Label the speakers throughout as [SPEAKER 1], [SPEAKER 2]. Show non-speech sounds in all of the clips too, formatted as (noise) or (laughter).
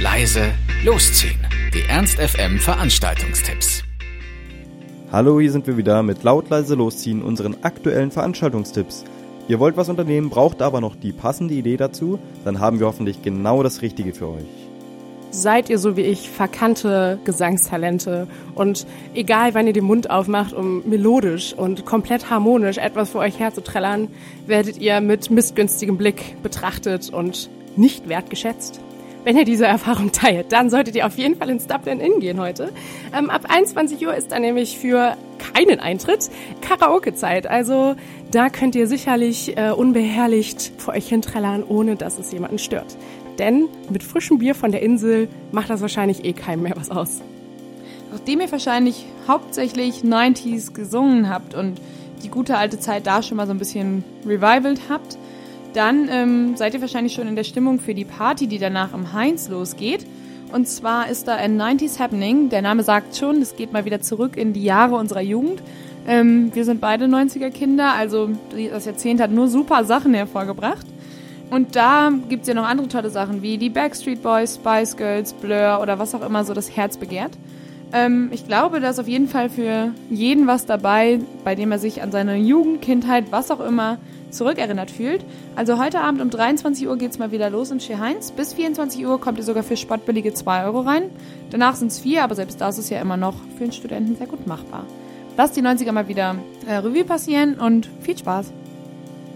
[SPEAKER 1] leise, losziehen. Die Ernst FM Veranstaltungstipps.
[SPEAKER 2] Hallo, hier sind wir wieder mit laut leise losziehen unseren aktuellen Veranstaltungstipps. Ihr wollt was unternehmen, braucht aber noch die passende Idee dazu, dann haben wir hoffentlich genau das Richtige für euch.
[SPEAKER 3] Seid ihr so wie ich verkannte Gesangstalente und egal wann ihr den Mund aufmacht, um melodisch und komplett harmonisch etwas für euch herzuträllern, werdet ihr mit missgünstigem Blick betrachtet und nicht wertgeschätzt? Wenn ihr diese Erfahrung teilt, dann solltet ihr auf jeden Fall ins Dublin Inn gehen heute. Ähm, ab 21 Uhr ist da nämlich für keinen Eintritt Karaoke-Zeit. Also da könnt ihr sicherlich äh, unbeherrlicht vor euch hinträllern, ohne dass es jemanden stört. Denn mit frischem Bier von der Insel macht das wahrscheinlich eh keinem mehr was aus.
[SPEAKER 4] Nachdem ihr wahrscheinlich hauptsächlich 90s gesungen habt und die gute alte Zeit da schon mal so ein bisschen revivalt habt, dann ähm, seid ihr wahrscheinlich schon in der Stimmung für die Party, die danach im Heinz losgeht. Und zwar ist da ein 90s Happening. Der Name sagt schon, es geht mal wieder zurück in die Jahre unserer Jugend. Ähm, wir sind beide 90er Kinder, also das Jahrzehnt hat nur super Sachen hervorgebracht. Und da gibt's ja noch andere tolle Sachen wie die Backstreet Boys, Spice Girls, Blur oder was auch immer so das Herz begehrt. Ähm, ich glaube, da ist auf jeden Fall für jeden was dabei, bei dem er sich an seine Jugend, Kindheit, was auch immer zurückerinnert fühlt. Also heute Abend um 23 Uhr geht's mal wieder los in Heinz. Bis 24 Uhr kommt ihr sogar für spottbillige 2 Euro rein. Danach sind's 4, aber selbst das ist ja immer noch für einen Studenten sehr gut machbar. Lasst die 90er mal wieder äh, Revue passieren und viel Spaß.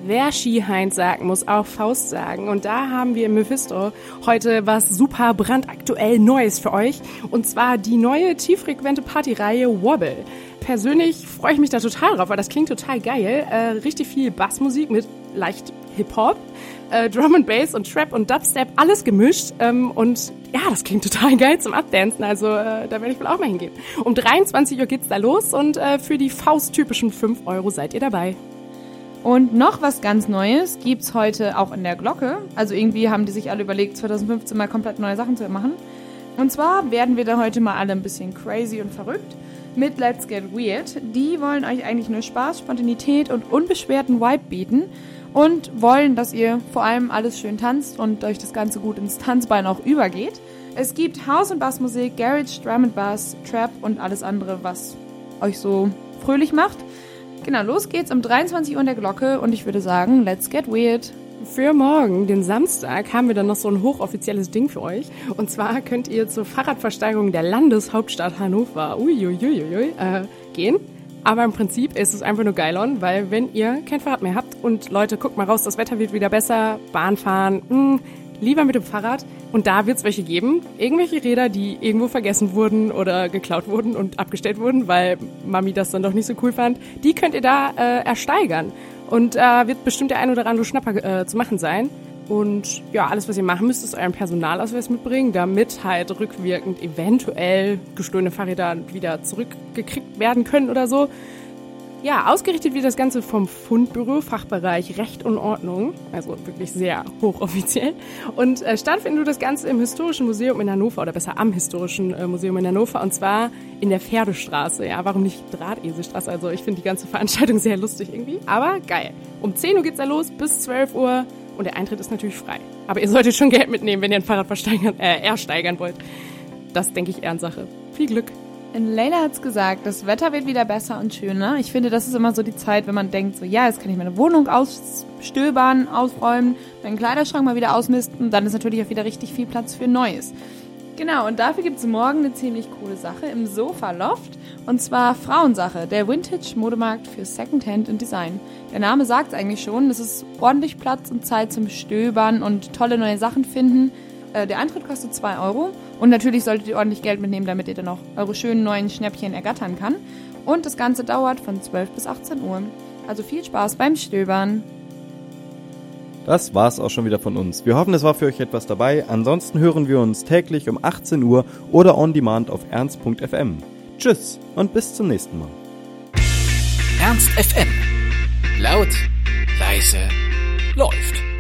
[SPEAKER 3] Wer Ski-Heinz sagt, muss auch Faust sagen. Und da haben wir im Mephisto heute was super brandaktuell Neues für euch. Und zwar die neue tieffrequente Partyreihe Wobble. Persönlich freue ich mich da total drauf, weil das klingt total geil. Äh, richtig viel Bassmusik mit leicht Hip-Hop, äh, Drum and Bass und Trap und Dubstep, alles gemischt. Ähm, und ja, das klingt total geil zum Abdancen. Also äh, da werde ich wohl auch mal hingehen. Um 23 Uhr geht's da los und äh, für die Faust-typischen 5 Euro seid ihr dabei.
[SPEAKER 4] Und noch was ganz Neues gibt's heute auch in der Glocke. Also irgendwie haben die sich alle überlegt, 2015 mal komplett neue Sachen zu machen. Und zwar werden wir da heute mal alle ein bisschen crazy und verrückt mit Let's Get Weird. Die wollen euch eigentlich nur Spaß, Spontanität und unbeschwerten Vibe bieten und wollen, dass ihr vor allem alles schön tanzt und euch das Ganze gut ins Tanzbein auch übergeht. Es gibt House- und Bassmusik, Garage, Drum and Bass, Trap und alles andere, was euch so fröhlich macht. Genau, los geht's um 23 Uhr in der Glocke und ich würde sagen, let's get weird.
[SPEAKER 3] Für morgen, den Samstag, haben wir dann noch so ein hochoffizielles Ding für euch. Und zwar könnt ihr zur Fahrradversteigerung der Landeshauptstadt Hannover uiuiuiui, äh, gehen. Aber im Prinzip ist es einfach nur geilon, weil wenn ihr kein Fahrrad mehr habt und Leute, guckt mal raus, das Wetter wird wieder besser, Bahn fahren, mh, hm, lieber mit dem Fahrrad. Und da wird es welche geben, irgendwelche Räder, die irgendwo vergessen wurden oder geklaut wurden und abgestellt wurden, weil Mami das dann doch nicht so cool fand. Die könnt ihr da äh, ersteigern. Und äh, wird bestimmt der ein oder andere Schnapper äh, zu machen sein. Und ja, alles, was ihr machen müsst, ist euren Personalausweis mitbringen, damit halt rückwirkend eventuell gestohlene Fahrräder wieder zurückgekriegt werden können oder so. Ja, ausgerichtet wird das Ganze vom Fundbüro, Fachbereich Recht und Ordnung, also wirklich sehr hochoffiziell. Und äh, stattfindet das Ganze im Historischen Museum in Hannover, oder besser am Historischen äh, Museum in Hannover, und zwar in der Pferdestraße. Ja, warum nicht Drahteselstraße? Also ich finde die ganze (laughs) Veranstaltung sehr lustig irgendwie, aber geil. Um 10 Uhr geht's da los, bis 12 Uhr und der Eintritt ist natürlich frei. Aber ihr solltet schon Geld mitnehmen, wenn ihr ein Fahrrad versteigern, äh, ersteigern wollt. Das denke ich Ehrensache. Viel Glück!
[SPEAKER 4] Leila hat's gesagt, das Wetter wird wieder besser und schöner. Ich finde, das ist immer so die Zeit, wenn man denkt, so ja, jetzt kann ich meine Wohnung ausstöbern, ausräumen, meinen Kleiderschrank mal wieder ausmisten. Dann ist natürlich auch wieder richtig viel Platz für Neues. Genau, und dafür gibt's morgen eine ziemlich coole Sache im Sofa-Loft. Und zwar Frauensache, der Vintage-Modemarkt für Secondhand und Design. Der Name sagt eigentlich schon, es ist ordentlich Platz und Zeit zum Stöbern und tolle neue Sachen finden. Äh, der Eintritt kostet 2 Euro und natürlich solltet ihr ordentlich Geld mitnehmen, damit ihr dann auch eure schönen neuen Schnäppchen ergattern kann. Und das Ganze dauert von 12 bis 18 Uhr. Also viel Spaß beim Stöbern.
[SPEAKER 2] Das war's auch schon wieder von uns. Wir hoffen, es war für euch etwas dabei. Ansonsten hören wir uns täglich um 18 Uhr oder on demand auf ernst.fm. Tschüss und bis zum nächsten Mal.
[SPEAKER 1] Ernst FM. Laut, leise, läuft.